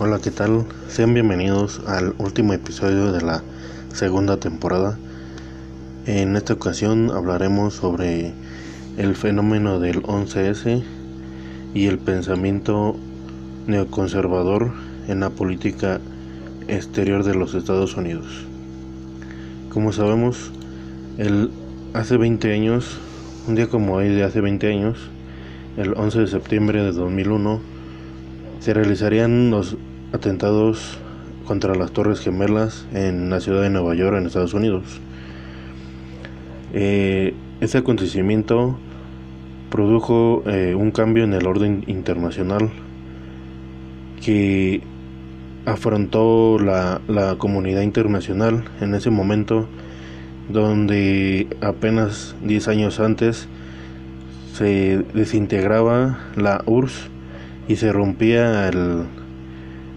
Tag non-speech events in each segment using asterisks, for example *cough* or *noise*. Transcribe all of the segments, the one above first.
Hola, ¿qué tal? Sean bienvenidos al último episodio de la segunda temporada. En esta ocasión hablaremos sobre el fenómeno del 11S y el pensamiento neoconservador en la política exterior de los Estados Unidos. Como sabemos, el, hace 20 años, un día como hoy de hace 20 años, el 11 de septiembre de 2001, se realizarían los atentados contra las Torres Gemelas en la ciudad de Nueva York, en Estados Unidos. Eh, este acontecimiento produjo eh, un cambio en el orden internacional que afrontó la, la comunidad internacional en ese momento donde apenas 10 años antes se desintegraba la URSS y se rompía el,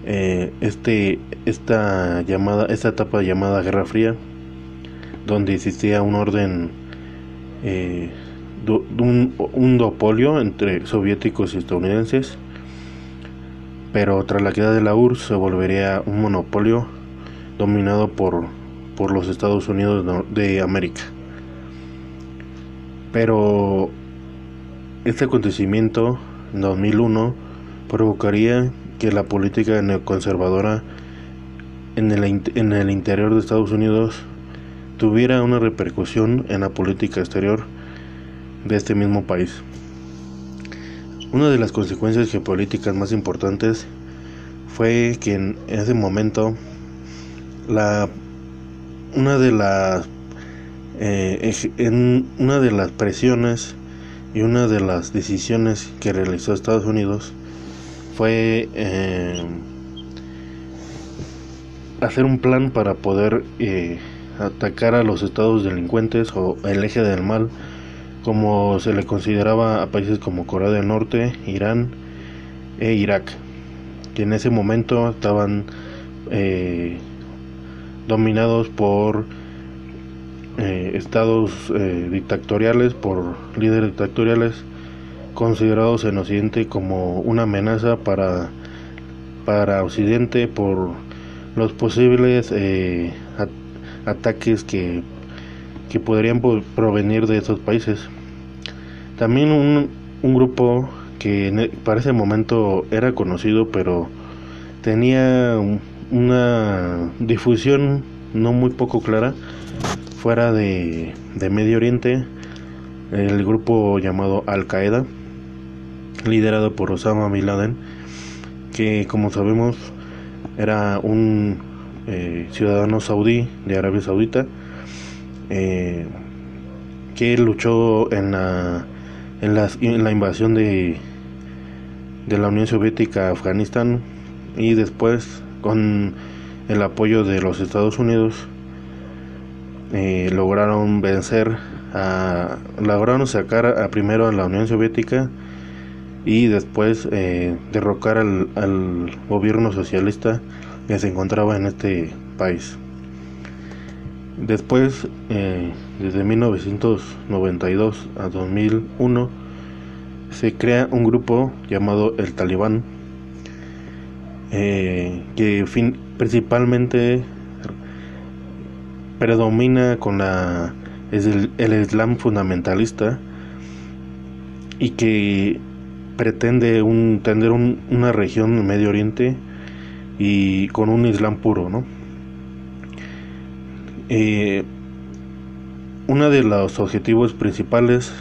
eh, este, esta, llamada, esta etapa llamada Guerra Fría, donde existía un orden, eh, un, un duopolio entre soviéticos y estadounidenses, pero tras la queda de la URSS se volvería un monopolio dominado por, por los Estados Unidos de América. Pero este acontecimiento en 2001 provocaría que la política neoconservadora en el, en el interior de Estados Unidos tuviera una repercusión en la política exterior de este mismo país. Una de las consecuencias geopolíticas más importantes fue que en ese momento la una de las eh, una de las presiones y una de las decisiones que realizó Estados Unidos fue eh, hacer un plan para poder eh, atacar a los estados delincuentes o el eje del mal, como se le consideraba a países como Corea del Norte, Irán e Irak, que en ese momento estaban eh, dominados por estados dictatoriales, por líderes dictatoriales considerados en Occidente como una amenaza para, para Occidente por los posibles eh, ataques que, que podrían provenir de esos países. También un, un grupo que e, para ese momento era conocido pero tenía una difusión no muy poco clara fuera de, de Medio Oriente, el grupo llamado Al Qaeda liderado por Osama Bin Laden, que como sabemos era un eh, ciudadano saudí de Arabia Saudita, eh, que luchó en la, en, en la invasión de, de la Unión Soviética a Afganistán y después con el apoyo de los Estados Unidos eh, lograron vencer a lograron sacar a, primero a la Unión Soviética y después eh, derrocar al, al, gobierno socialista que se encontraba en este país. Después, eh, desde 1992 a 2001, se crea un grupo llamado el Talibán, eh, que principalmente predomina con la, es el, el Islam fundamentalista y que pretende un, tener una región en Medio Oriente y con un Islam puro, ¿no? Eh, uno de los objetivos principales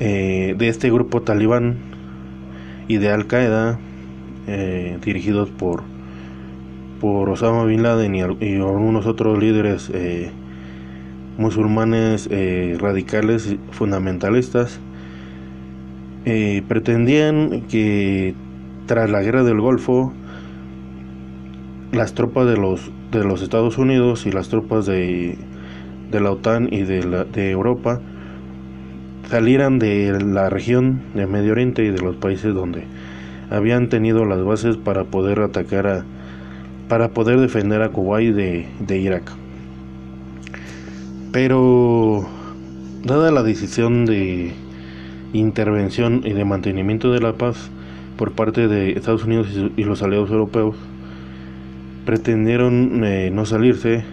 eh, de este grupo talibán y de Al Qaeda, eh, dirigidos por, por Osama Bin Laden y, y algunos otros líderes musulmanes radicales fundamentalistas, eh, pretendían que tras la guerra del Golfo las tropas de los de los Estados Unidos y las tropas de, de la OTAN y de, de Europa salieran de la región de Medio Oriente y de los países donde habían tenido las bases para poder atacar a para poder defender a Kuwait de, de Irak. Pero dada la decisión de intervención y de mantenimiento de la paz por parte de Estados Unidos y los aliados europeos pretendieron eh, no salirse,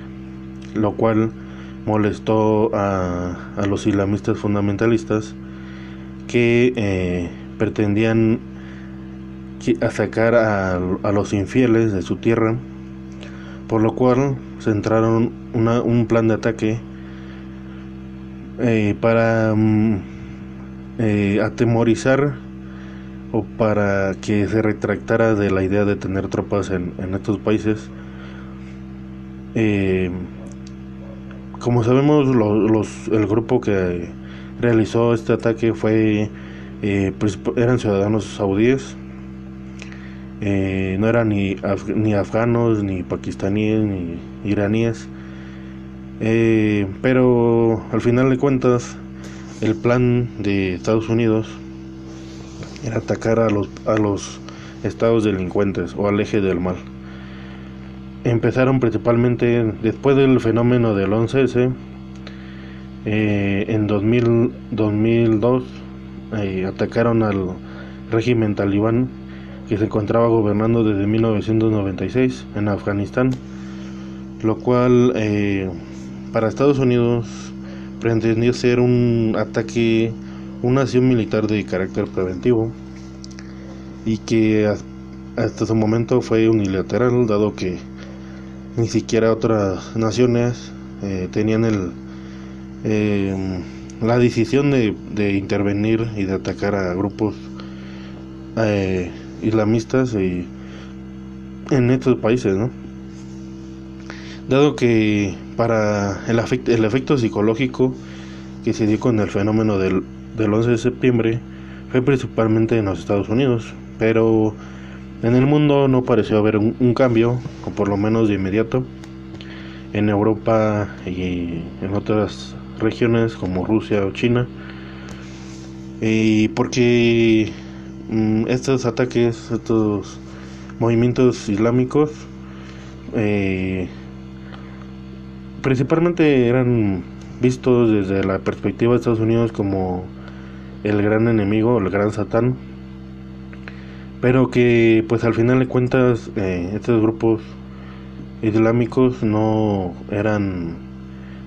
lo cual molestó a, los islamistas fundamentalistas que eh, pretendían atacar a, a, los infieles de su tierra, por lo cual centraron una, un plan de ataque eh, para mm, eh, atemorizar o para que se retractara de la idea de tener tropas en, estos países. Eh, como sabemos, los, el grupo que realizó este ataque fue eh, pues, eran ciudadanos saudíes, no eran ni, ni afganos, ni pakistaníes, ni iraníes, pero al final de cuentas el plan de Estados Unidos era atacar a los, a los estados delincuentes o al eje del mal empezaron principalmente después del fenómeno del 11S. Eh, en 2000, 2002 eh, atacaron al régimen talibán que se encontraba gobernando desde 1996 en Afganistán, lo cual eh, para Estados Unidos pretendía ser un ataque, una acción militar de carácter preventivo y que hasta su momento fue unilateral, dado que ni siquiera otras naciones eh, tenían el eh, la decisión de, intervenir y de atacar a grupos eh, islamistas en estos países ¿no? Dado que para el, efecto, el efecto psicológico que se dio con el fenómeno del, del 11 de septiembre fue principalmente en los Estados Unidos pero en el mundo no pareció haber un, cambio, o por lo menos de inmediato. En Europa y en otras regiones como Rusia o China. Y porque mm, estos ataques, estos movimientos islámicos, eh, principalmente eran vistos desde la perspectiva de Estados Unidos como el gran enemigo, el gran satán, pero que pues al final de cuentas eh, estos grupos islámicos no eran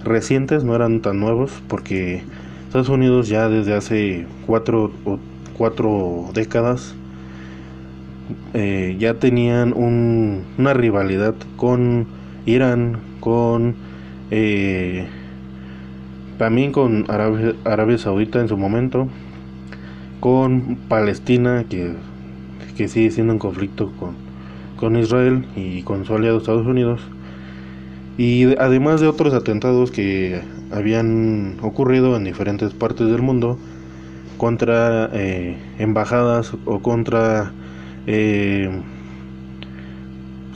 recientes, no eran tan nuevos, porque Estados Unidos ya desde hace cuatro, o cuatro décadas eh, ya tenían un, una rivalidad con Irán, con eh, también con Arabia, Saudita en su momento, con Palestina, que que sigue siendo en conflicto con, con Israel y con su aliado Estados Unidos. Y además de otros atentados que habían ocurrido en diferentes partes del mundo contra eh, embajadas o contra eh,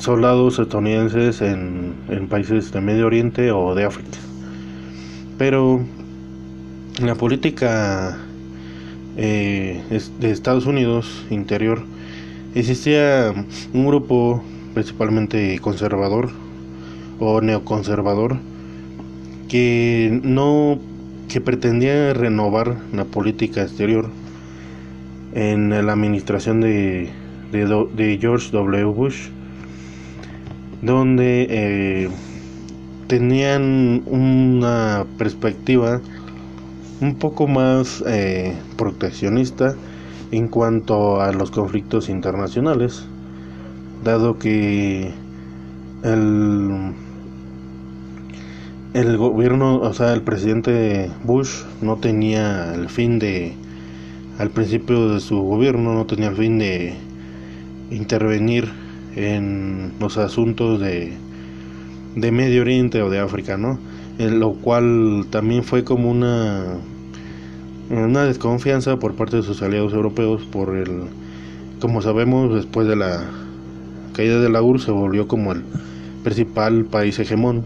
soldados estadounidenses en, en, países de Medio Oriente o de África. Pero la política eh, de Estados Unidos interior existía un grupo principalmente conservador o neoconservador que no que pretendía renovar la política exterior en la administración de, de, George W. Bush donde eh, tenían una perspectiva un poco más eh, proteccionista en cuanto a los conflictos internacionales, dado que el, el gobierno, o sea, el presidente Bush no tenía el fin de, al principio de su gobierno, no tenía el fin de intervenir en los asuntos de, de Medio Oriente o de África, ¿no? En lo cual también fue como una una desconfianza por parte de sus aliados europeos por el, como sabemos, después de la caída de la URSS se volvió como el principal país hegemón.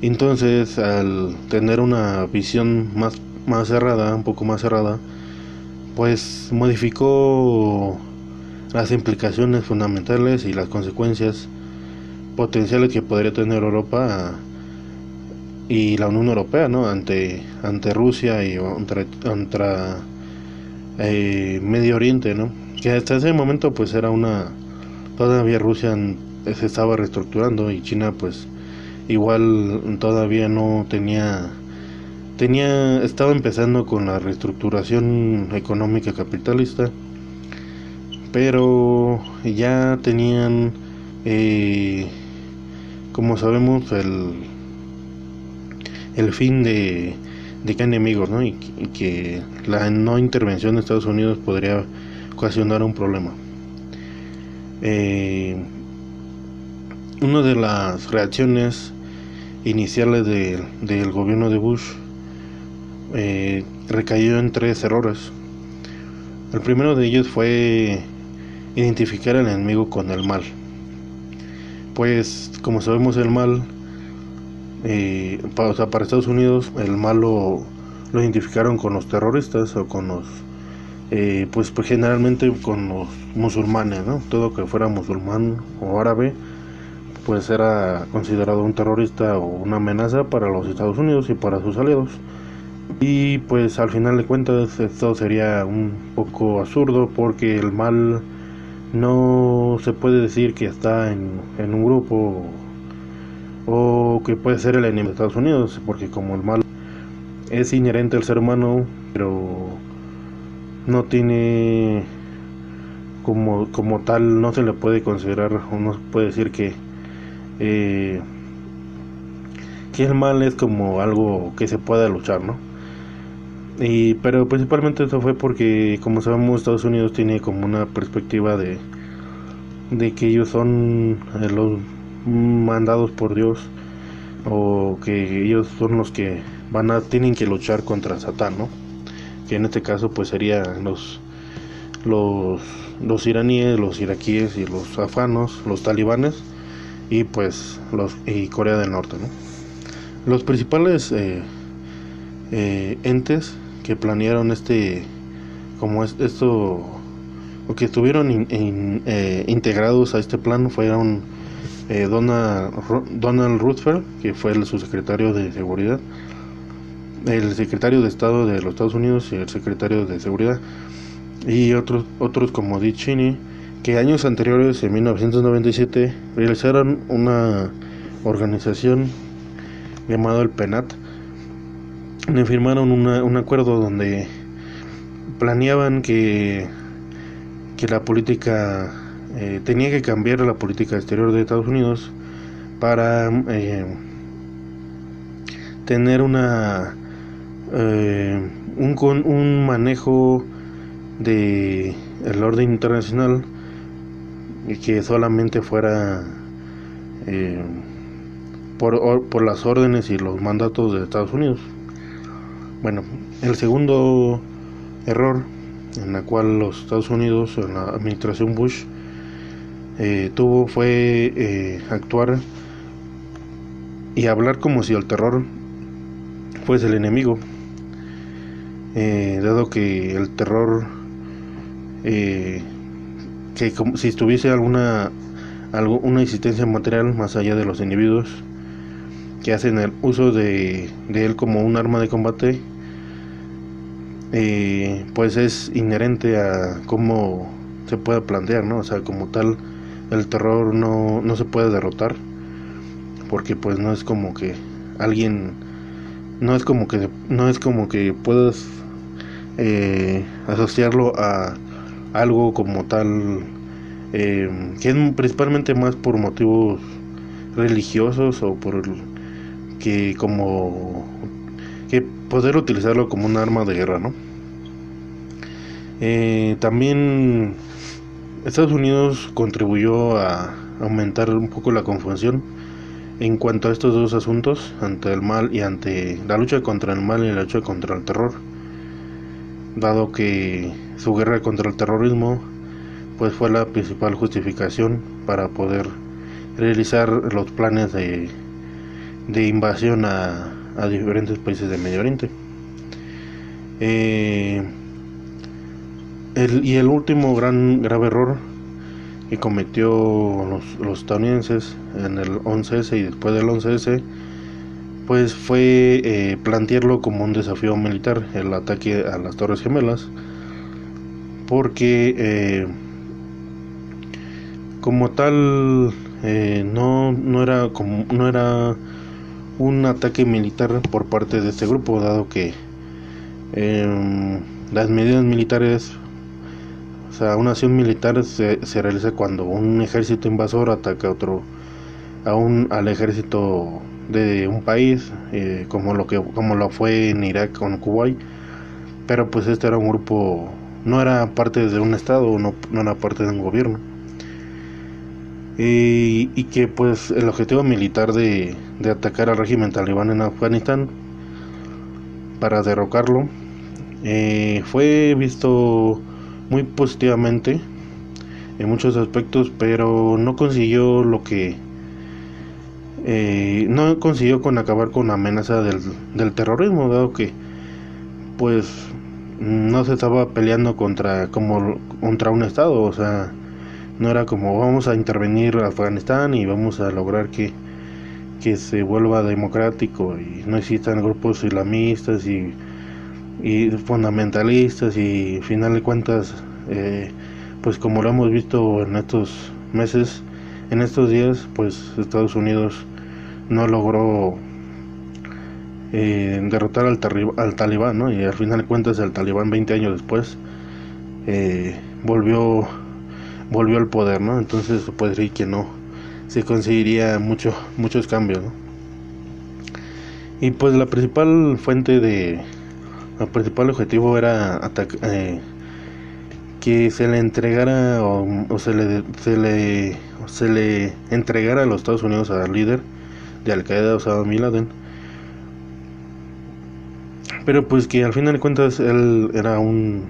Entonces, al tener una visión más, más cerrada, un poco más cerrada, pues modificó las implicaciones fundamentales y las consecuencias potenciales que podría tener Europa y la Unión Europea, ¿no? Ante, ante Rusia y contra, eh, Medio Oriente, ¿no? Que hasta ese momento pues era una todavía Rusia se estaba reestructurando y China pues igual todavía no tenía tenía estaba empezando con la reestructuración económica capitalista pero ya tenían eh, como sabemos el el fin de, de que enemigos ¿no? y, que la no intervención de Estados Unidos podría ocasionar un problema eh, una de las reacciones iniciales del gobierno de Bush eh, recayó en tres errores. El primero de ellos fue identificar al enemigo con el mal. Pues, como sabemos, el mal, eh, para, Estados Unidos, el mal lo, identificaron con los terroristas o con los, eh, pues, pues, generalmente con los musulmanes. Todo que fuera musulmán o árabe pues era considerado un terrorista o una amenaza para los Estados Unidos y para sus aliados. Y pues al final de cuentas esto sería un poco absurdo porque el mal no se puede decir que está en, en un grupo o que puede ser el enemigo de Estados Unidos porque como el mal es inherente al ser humano pero no tiene como, como tal no se le puede considerar o no se puede decir que eh, que el mal es como algo que se pueda luchar, ¿no? Y, pero principalmente eso fue porque, como sabemos, Estados Unidos tiene como una perspectiva de, de que ellos son eh, los mandados por Dios o que ellos son los que van a tienen que luchar contra Satán, ¿no? Que en este caso pues serían los los los iraníes, los iraquíes y los afanos, los talibanes y pues los y Corea del Norte ¿no? los principales eh, eh, entes que planearon este como es, esto o que estuvieron eh, integrados a este plan fueron Donald, Donald Rumsfeld que fue el subsecretario de seguridad el secretario de Estado de los Estados Unidos y el secretario de seguridad y otros otros como Dick Cheney que años anteriores, en 1997, realizaron una organización llamada el PENAT, firmaron un acuerdo donde planeaban que, que la política eh, tenía que cambiar la política exterior de Estados Unidos para eh, tener una eh, un, un manejo de el orden internacional y que solamente fuera eh, por, por las órdenes y los mandatos de Estados Unidos. Bueno, el segundo error en la cual los Estados Unidos, en la administración Bush, eh, tuvo fue eh, actuar y hablar como si el terror fuese el enemigo, dado que el terror que como si tuviese alguna algo, una existencia material más allá de los individuos que hacen el uso de, de él como un arma de combate eh, pues es inherente a cómo se puede plantear no o sea como tal el terror no, no se puede derrotar porque pues no es como que alguien no es como que no es como que puedas eh, asociarlo a algo como tal, eh, que es principalmente más por motivos religiosos o por que como que poder utilizarlo como un arma de guerra, ¿no? Eh, también Estados Unidos contribuyó a aumentar un poco la confusión en cuanto a estos dos asuntos, ante el mal y ante la lucha contra el mal y la lucha contra el terror dado que su guerra contra el terrorismo pues fue la principal justificación para poder realizar los planes de, de invasión a, a, diferentes países de Medio Oriente. Eh, y el último gran grave error que cometió los, los estadounidenses en el 11S y después del 11S pues fue eh, plantearlo como un desafío militar, el ataque a las Torres Gemelas, porque eh, como tal no, no era como no era un ataque militar por parte de este grupo dado que em, las medidas militares o sea una acción militar se, realiza cuando un ejército invasor ataca a otro a un, al ejército de un país eh, como lo que como lo fue en Irak con Kuwait. Pero pues este era un grupo no era parte de un estado no, no era parte de un gobierno y, y que pues el objetivo militar de, de atacar al régimen talibán en Afganistán para derrocarlo eh, fue visto muy positivamente en muchos aspectos pero no consiguió lo que eh, no consiguió con acabar con la amenaza del, del terrorismo, dado que pues no se estaba peleando contra como contra un estado, o sea, no era como vamos a intervenir Afganistán y vamos a lograr que, que se vuelva democrático y no existan grupos islamistas y, y fundamentalistas y al final de cuentas eh, pues como lo hemos visto en estos meses en estos días pues Estados Unidos no logró eh, derrotar al, al, talibán. Y al final de cuentas el talibán 20 años después eh, volvió volvió al poder, ¿no? Entonces se puede decir que no se conseguiría mucho, muchos cambios, ¿no? Y pues la principal fuente de el principal objetivo era eh, que se le entregara o, o se le se le se le entregara a los Estados Unidos al líder de Al Qaeda Osama Bin Laden pero pues que al final de cuentas él era un,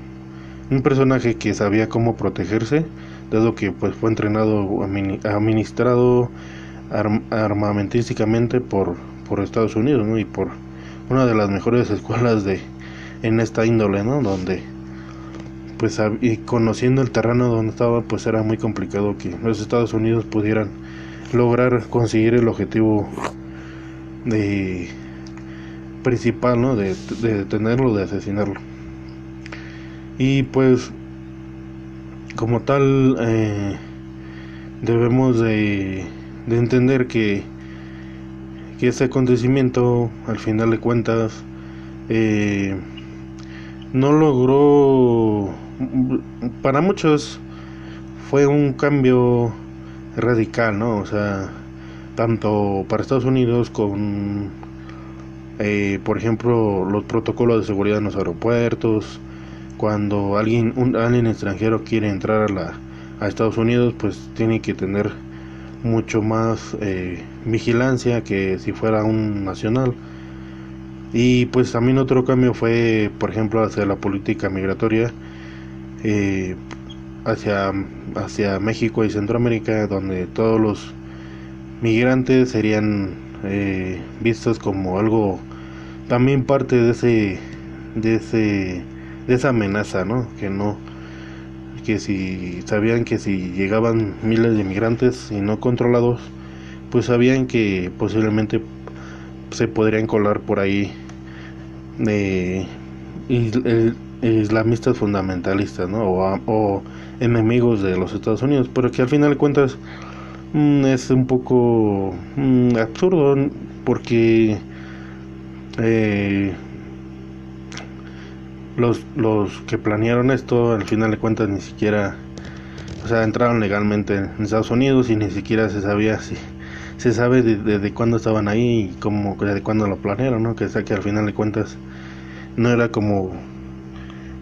un personaje que sabía cómo protegerse dado que pues fue entrenado administrado armamentísticamente por por Estados Unidos y por una de las mejores *laughs* escuelas de en esta índole no donde pues y conociendo el terreno donde estaba pues era muy complicado que los Estados Unidos pudieran lograr conseguir el objetivo de principal ¿no? de detenerlo de asesinarlo. Y pues como tal eh, debemos de, de, entender que que este acontecimiento al final de cuentas eh, no logró para muchos fue un cambio radical, ¿no? O sea, tanto para Estados Unidos con, eh, por ejemplo, los protocolos de seguridad en los aeropuertos, cuando alguien, un, alguien extranjero quiere entrar a, la, a Estados Unidos, pues tiene que tener mucho más eh, vigilancia que si fuera un nacional. Y pues también otro cambio fue, por ejemplo, hacia la política migratoria. Eh, hacia, hacia México y Centroamérica, donde todos los migrantes serían eh, vistos como algo también parte de ese de ese de esa amenaza no que no que si sabían que si llegaban miles de migrantes y no controlados pues sabían que posiblemente se podrían colar por ahí de islamistas fundamentalistas ¿no? o, enemigos de los Estados Unidos, pero que al final de cuentas mm, es un poco mm, absurdo porque eh, los, los que planearon esto al final de cuentas ni siquiera o sea entraron legalmente en Estados Unidos y ni siquiera se sabía si se sabe desde de, cuándo estaban ahí y cómo de cuándo lo planearon no que sea que al final de cuentas no era como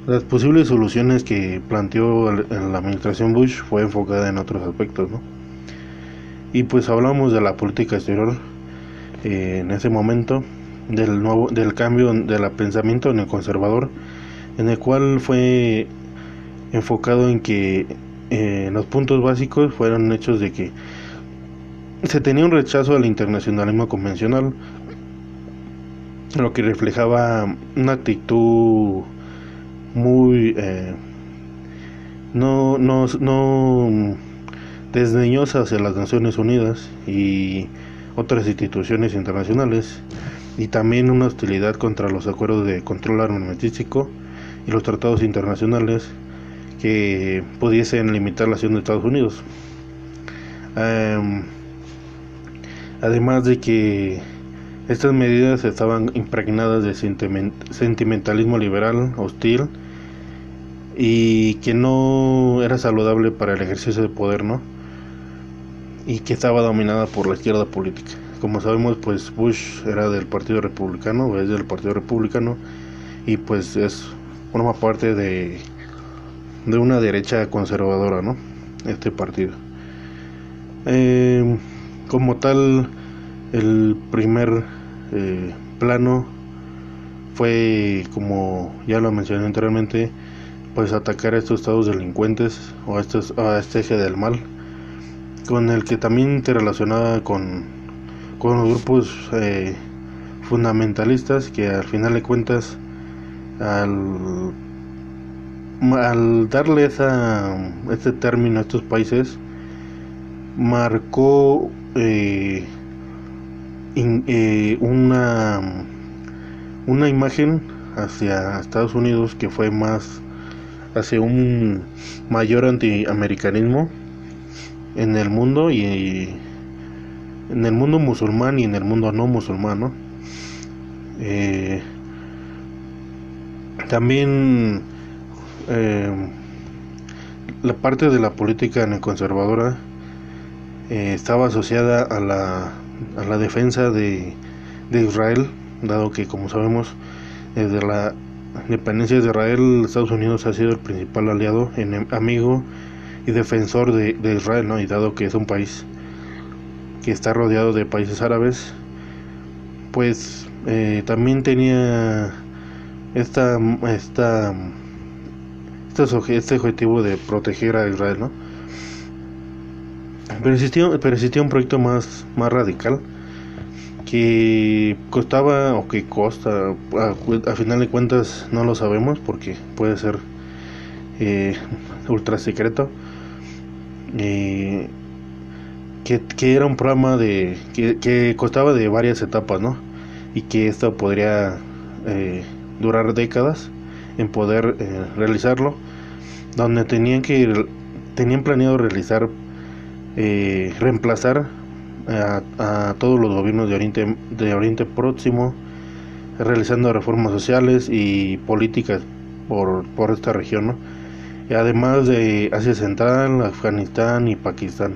las posibles soluciones que planteó la administración Bush fue enfocada en otros aspectos, ¿no? Y pues hablamos de la política exterior eh, en ese momento, del nuevo, del cambio del pensamiento en el conservador, en el cual fue enfocado en que eh, los puntos básicos fueron hechos de que se tenía un rechazo al internacionalismo convencional, lo que reflejaba una actitud muy eh, no, no, no desdeñosa hacia las Naciones Unidas y otras instituciones internacionales y también una hostilidad contra los acuerdos de control armamentístico y los tratados internacionales que pudiesen limitar la acción de Estados Unidos. Em, además de que estas medidas estaban impregnadas de sentimentalismo liberal, hostil, y que no era saludable para el ejercicio de poder, ¿no? Y que estaba dominada por la izquierda política. Como sabemos, pues Bush era del Partido Republicano, es del Partido Republicano, y pues es forma parte de, de una derecha conservadora, ¿no? Este partido. Eh, como tal, el primer eh, plano fue, como ya lo mencioné anteriormente, pues atacar a estos estados delincuentes o a, estos, este eje del mal, con el que también interrelacionaba con, con los grupos eh, fundamentalistas que al final de cuentas al, al darle esa, este término a estos países marcó eh, eh, una, una imagen hacia Estados Unidos que fue más hacia un mayor antiamericanismo en el mundo y en el mundo musulmán y en el mundo no musulmán eh, también eh, la parte de la política neoconservadora eh, estaba asociada a la a la defensa de, Israel, dado que, como sabemos, desde la independencia de Israel, Estados Unidos ha sido el principal aliado, amigo y defensor de, Israel, ¿no? y dado que es un país que está rodeado de países árabes, pues eh, también tenía esta, esta, este, objetivo de proteger a Israel, ¿no? Pero existía, pero existía un proyecto más, más radical que costaba o que costa, a, final de cuentas no lo sabemos porque puede ser eh, ultra secreto. Eh, que, que, era un programa de que, que, costaba de varias etapas, ¿no? Y que esto podría eh, durar décadas en poder eh, realizarlo, donde tenían que tenían planeado realizar eh, reemplazar a, todos los gobiernos de Oriente, de Oriente Próximo, realizando reformas sociales y políticas por, por esta región, además de Asia Central, Afganistán y Pakistán,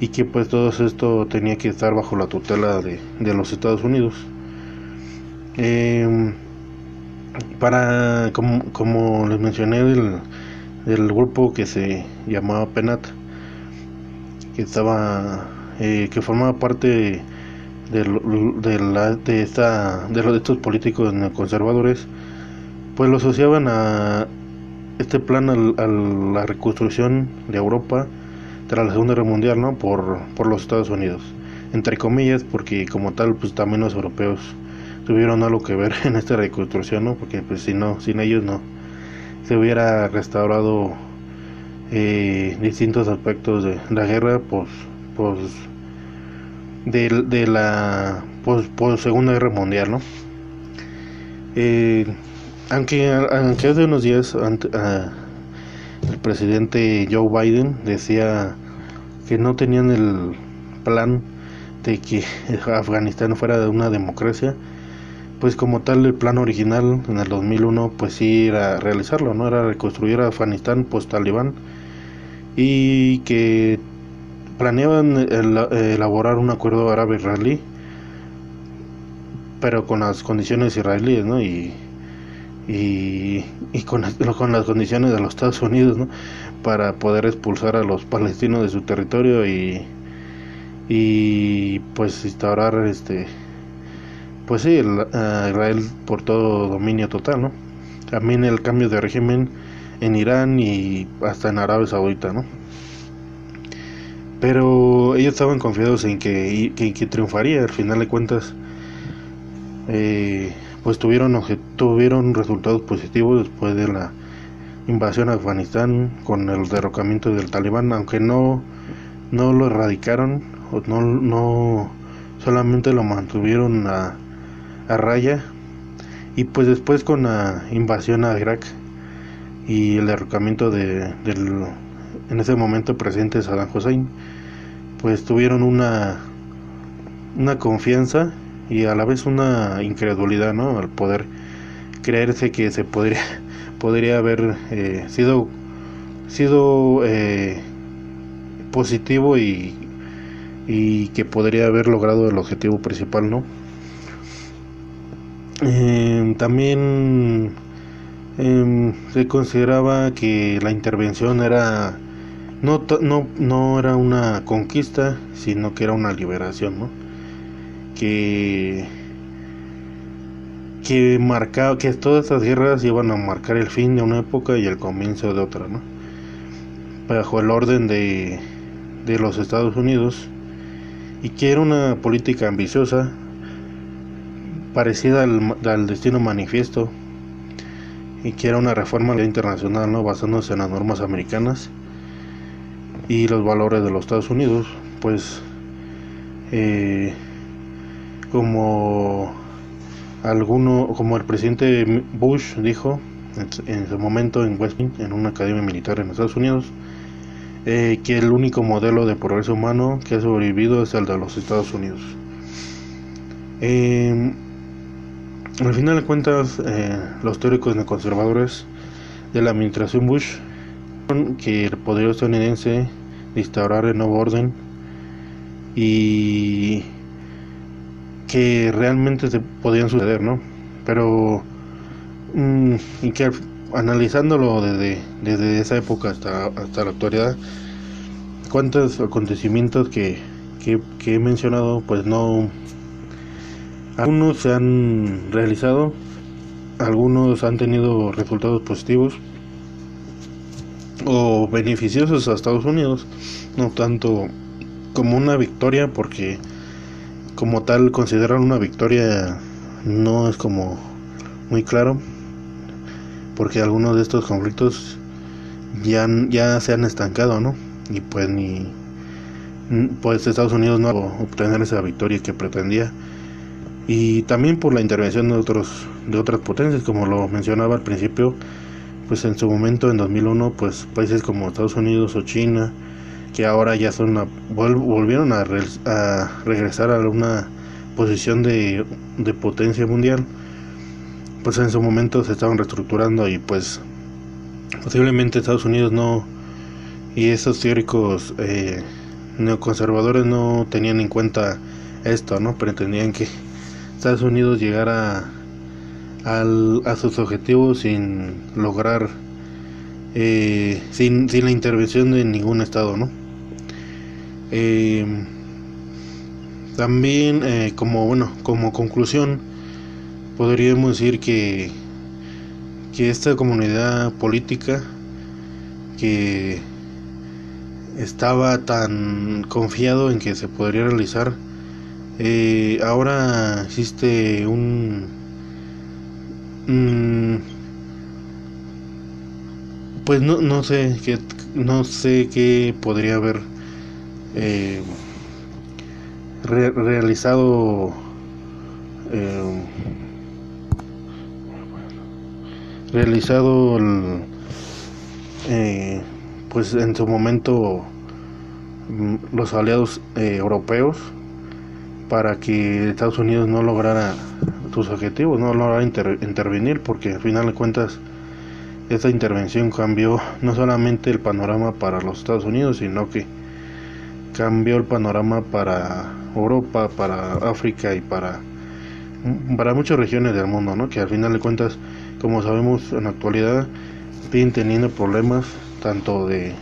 y que pues todo esto tenía que estar bajo la tutela de, de los Estados Unidos. Em, para, como, les mencioné, del, del grupo que se llamaba PENAT, que estaba eh, que formaba parte de, de, la, de, esta, de, de estos políticos conservadores pues lo asociaban a este plan a la reconstrucción de Europa tras la Segunda Guerra Mundial ¿no? por, por los Estados Unidos entre comillas porque como tal pues también los europeos tuvieron algo que ver *laughs* en esta reconstrucción ¿no? porque pues si no sin ellos no se hubiera restaurado eh, distintos aspectos de la guerra pues pues de, la pues, pues, segunda guerra mundial no eh, aunque aunque hace unos días el presidente Joe Biden decía que no tenían el plan de que *laughs* Afganistán fuera una democracia pues como tal el plan original en el 2001 pues sí era realizarlo no era reconstruir Afganistán post talibán y que planeaban elaborar un acuerdo árabe-israelí, pero con las condiciones israelíes, ¿no? Y, y, con, *laughs* con, las condiciones de los Estados Unidos, ¿no? Para poder expulsar a los palestinos de su territorio y, y pues instaurar este pues sí Israel por todo dominio total no también el cambio de régimen en Irán y hasta en Arabia Saudita, ¿no? Pero ellos estaban confiados en que, que, triunfaría, al final de cuentas, eh, pues tuvieron, tuvieron resultados positivos después de la invasión a Afganistán con el derrocamiento del talibán, aunque no, no lo erradicaron, no, no solamente lo mantuvieron a, a raya, y pues después con la invasión a Irak, y el derrocamiento de, del en ese momento presidente Saddam Hussein pues tuvieron una una confianza y a la vez una incredulidad no al poder creerse que se podría *laughs* podría haber eh, sido sido eh, positivo y, y que podría haber logrado el objetivo principal no eh, también eh, se consideraba que la intervención era no, no, no era una conquista, sino que era una liberación, ¿no? Que, que marcaba, que todas estas guerras iban a marcar el fin de una época y el comienzo de otra, ¿no? Bajo el orden de, de los Estados Unidos y que era una política ambiciosa parecida al, destino manifiesto y que era una reforma internacional no basándose en las normas americanas y los valores de los Estados Unidos pues eh, como alguno como el presidente Bush dijo en, en su momento en West Point en una academia militar en Estados Unidos eh, que el único modelo de progreso humano que ha sobrevivido es el de los Estados Unidos. Eh, al final de cuentas, eh, los teóricos neoconservadores de la administración Bush que el poder estadounidense de instaurar el nuevo orden y que realmente se podían suceder, ¿no? Pero mmm, y que analizándolo desde, desde esa época hasta, hasta la actualidad, cuántos acontecimientos que, que, que he mencionado pues no algunos se han realizado, algunos han tenido resultados positivos o beneficiosos a Estados Unidos, no tanto como una victoria porque como tal considerar una victoria no es como muy claro porque algunos de estos conflictos ya, ya se han estancado, ¿no? Y pues ni pues Estados Unidos no va a obtener esa victoria que pretendía y también por la intervención de otros de otras potencias como lo mencionaba al principio pues en su momento en 2001 pues países como Estados Unidos o China que ahora ya son volvieron a, re, a, regresar a una posición de, de potencia mundial pues en su momento se estaban reestructurando y pues posiblemente Estados Unidos no y esos teóricos eh, neoconservadores no tenían en cuenta esto no pretendían que Estados Unidos llegara al, a sus objetivos sin lograr, eh, sin, sin, la intervención de ningún Estado, ¿no? Eh, también, eh, como bueno, como conclusión, podríamos decir que, que esta comunidad política que estaba tan confiado en que se podría realizar eh, ahora existe un, mm, pues no, no sé qué no sé qué podría haber eh, re, realizado eh, realizado el, eh, pues en su momento mm, los aliados eh, europeos para que Estados Unidos no lograra sus objetivos, no lograra inter intervenir, porque al final de cuentas esta intervención cambió no solamente el panorama para los Estados Unidos, sino que cambió el panorama para Europa, para África y para, para muchas regiones del mundo, ¿no? que al final de cuentas, como sabemos en la actualidad, siguen teniendo problemas tanto de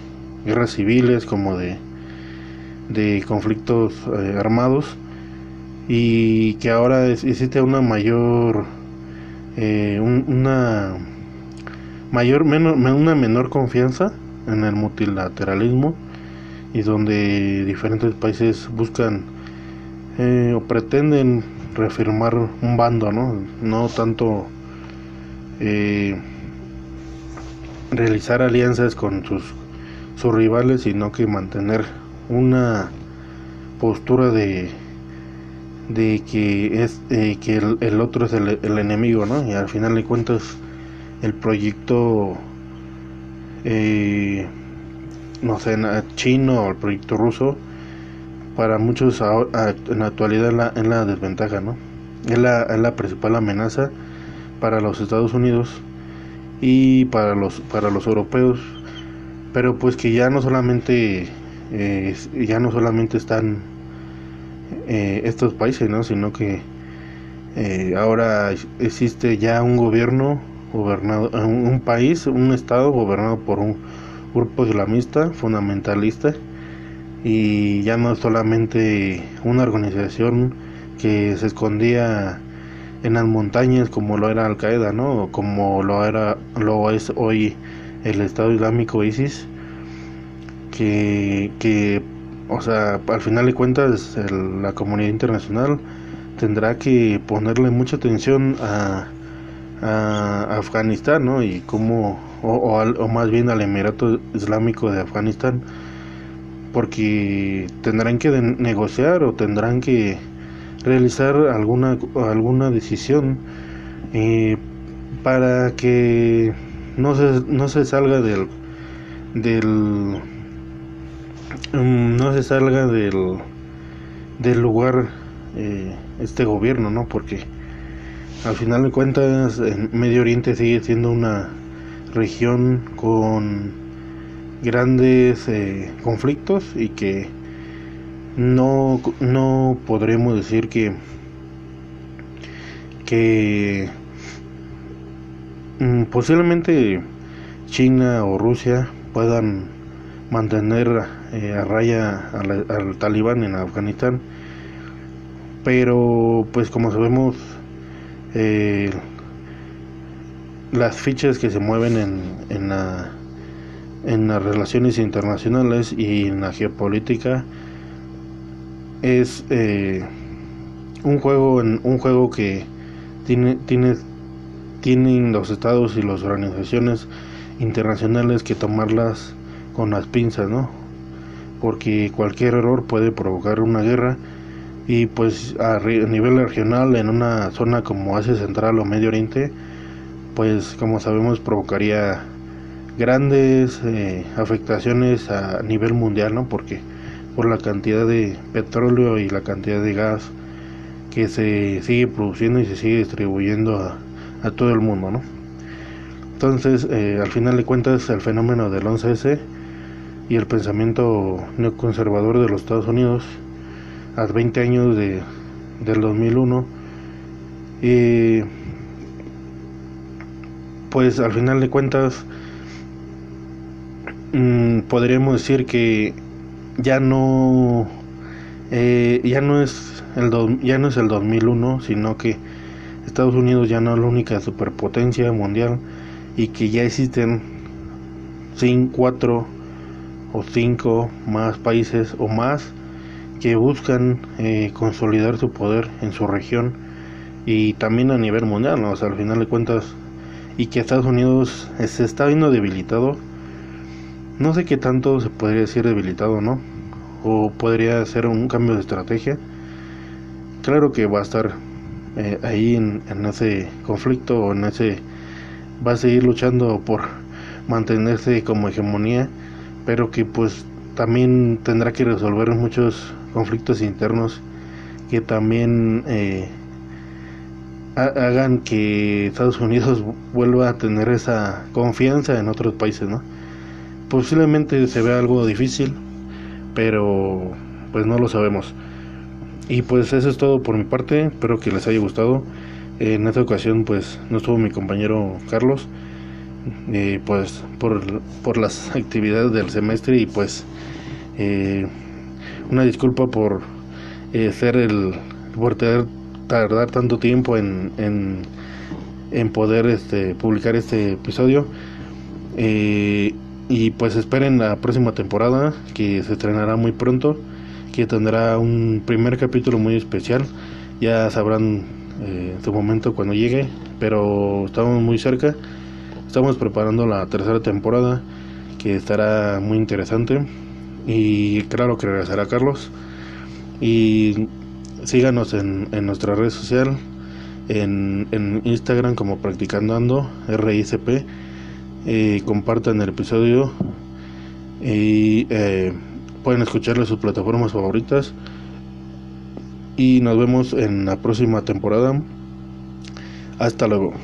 guerras civiles como de, de conflictos eh, armados y que ahora existe una mayor eh, un, una mayor menor, una menor confianza en el multilateralismo y donde diferentes países buscan eh, o pretenden reafirmar un bando no no tanto eh, realizar alianzas con sus sus rivales sino que mantener una postura de de que es eh, que el, otro es el, el, enemigo no y al final de cuentas el proyecto eh, no sé, chino o el proyecto ruso, para muchos en la actualidad es la desventaja, ¿no? Es la, es la principal amenaza para los Estados Unidos y para los, para los europeos, pero pues que ya no solamente, eh, ya no solamente están eh, estos países, ¿no? Sino que eh, ahora existe ya un gobierno gobernado, un país, un estado gobernado por un grupo islamista fundamentalista y ya no solamente una organización que se escondía en las montañas como lo era Al Qaeda, ¿no? como lo era lo es hoy el Estado Islámico ISIS que, que o sea, al final de cuentas la comunidad internacional tendrá que ponerle mucha atención a, a Afganistán, ¿no? Y cómo, o, o, más bien al Emirato Islámico de Afganistán, porque tendrán que negociar o tendrán que realizar alguna alguna decisión eh, para que no se, no se salga del del mm, no se salga del del lugar eh, este gobierno no porque al final de cuentas en Medio Oriente sigue siendo una región con grandes eh, conflictos y que no, no podremos decir que que mm, posiblemente China o Rusia puedan mantener eh, a raya al, talibán en Afganistán. Pero pues como sabemos eh, las fichas que se mueven en, en, la, en las relaciones internacionales y en la geopolítica es eh, un juego un juego que tiene, tiene tienen los estados y las organizaciones internacionales que tomarlas con las pinzas no porque cualquier error puede provocar una guerra y pues a, nivel regional en una zona como Asia Central o Medio Oriente pues como sabemos provocaría grandes eh, afectaciones a nivel mundial no porque por la cantidad de petróleo y la cantidad de gas que se sigue produciendo y se sigue distribuyendo a, todo el mundo, ¿no? Entonces, eh, al final de cuentas, el fenómeno del 11S y el pensamiento neoconservador de los Estados Unidos a 20 años de, del 2001, eh, pues al final de cuentas, mm, podríamos decir que ya no eh, ya no es el ya no es el 2001 sino que Estados Unidos ya no es la única superpotencia mundial y que ya existen cinco, cuatro o cinco más países o más que buscan eh, consolidar su poder en su región y también a nivel mundial, o sea, al final de cuentas y que Estados Unidos se está viendo debilitado no sé qué tanto se podría decir debilitado, ¿no? O podría ser un cambio de estrategia. Claro que va a estar eh, ahí en, ese conflicto o en ese... Va a seguir luchando por mantenerse como hegemonía, pero que pues también tendrá que resolver muchos conflictos internos que también eh, hagan que Estados Unidos *laughs* vuelva a tener esa confianza en otros países, ¿no? posiblemente se vea algo difícil, pero pues no lo sabemos. Y pues eso es todo por mi parte, espero que les haya gustado. En esta ocasión pues no estuvo mi compañero Carlos, pues por, por, las actividades del semestre y pues eh, una disculpa por eh, ser el por tardar tanto tiempo en, en, en poder este, publicar este episodio. Eh, y pues esperen la próxima temporada que se estrenará muy pronto, que tendrá un primer capítulo muy especial. Ya sabrán eh, su momento cuando llegue, pero estamos muy cerca. Estamos preparando la tercera temporada que estará muy interesante y claro que regresará Carlos. Y síganos en, en nuestra red social, en, en Instagram como Practicando Ando, RICP eh, compartan el episodio y eh, pueden escucharlo en sus plataformas favoritas. Y nos vemos en la próxima temporada. Hasta luego.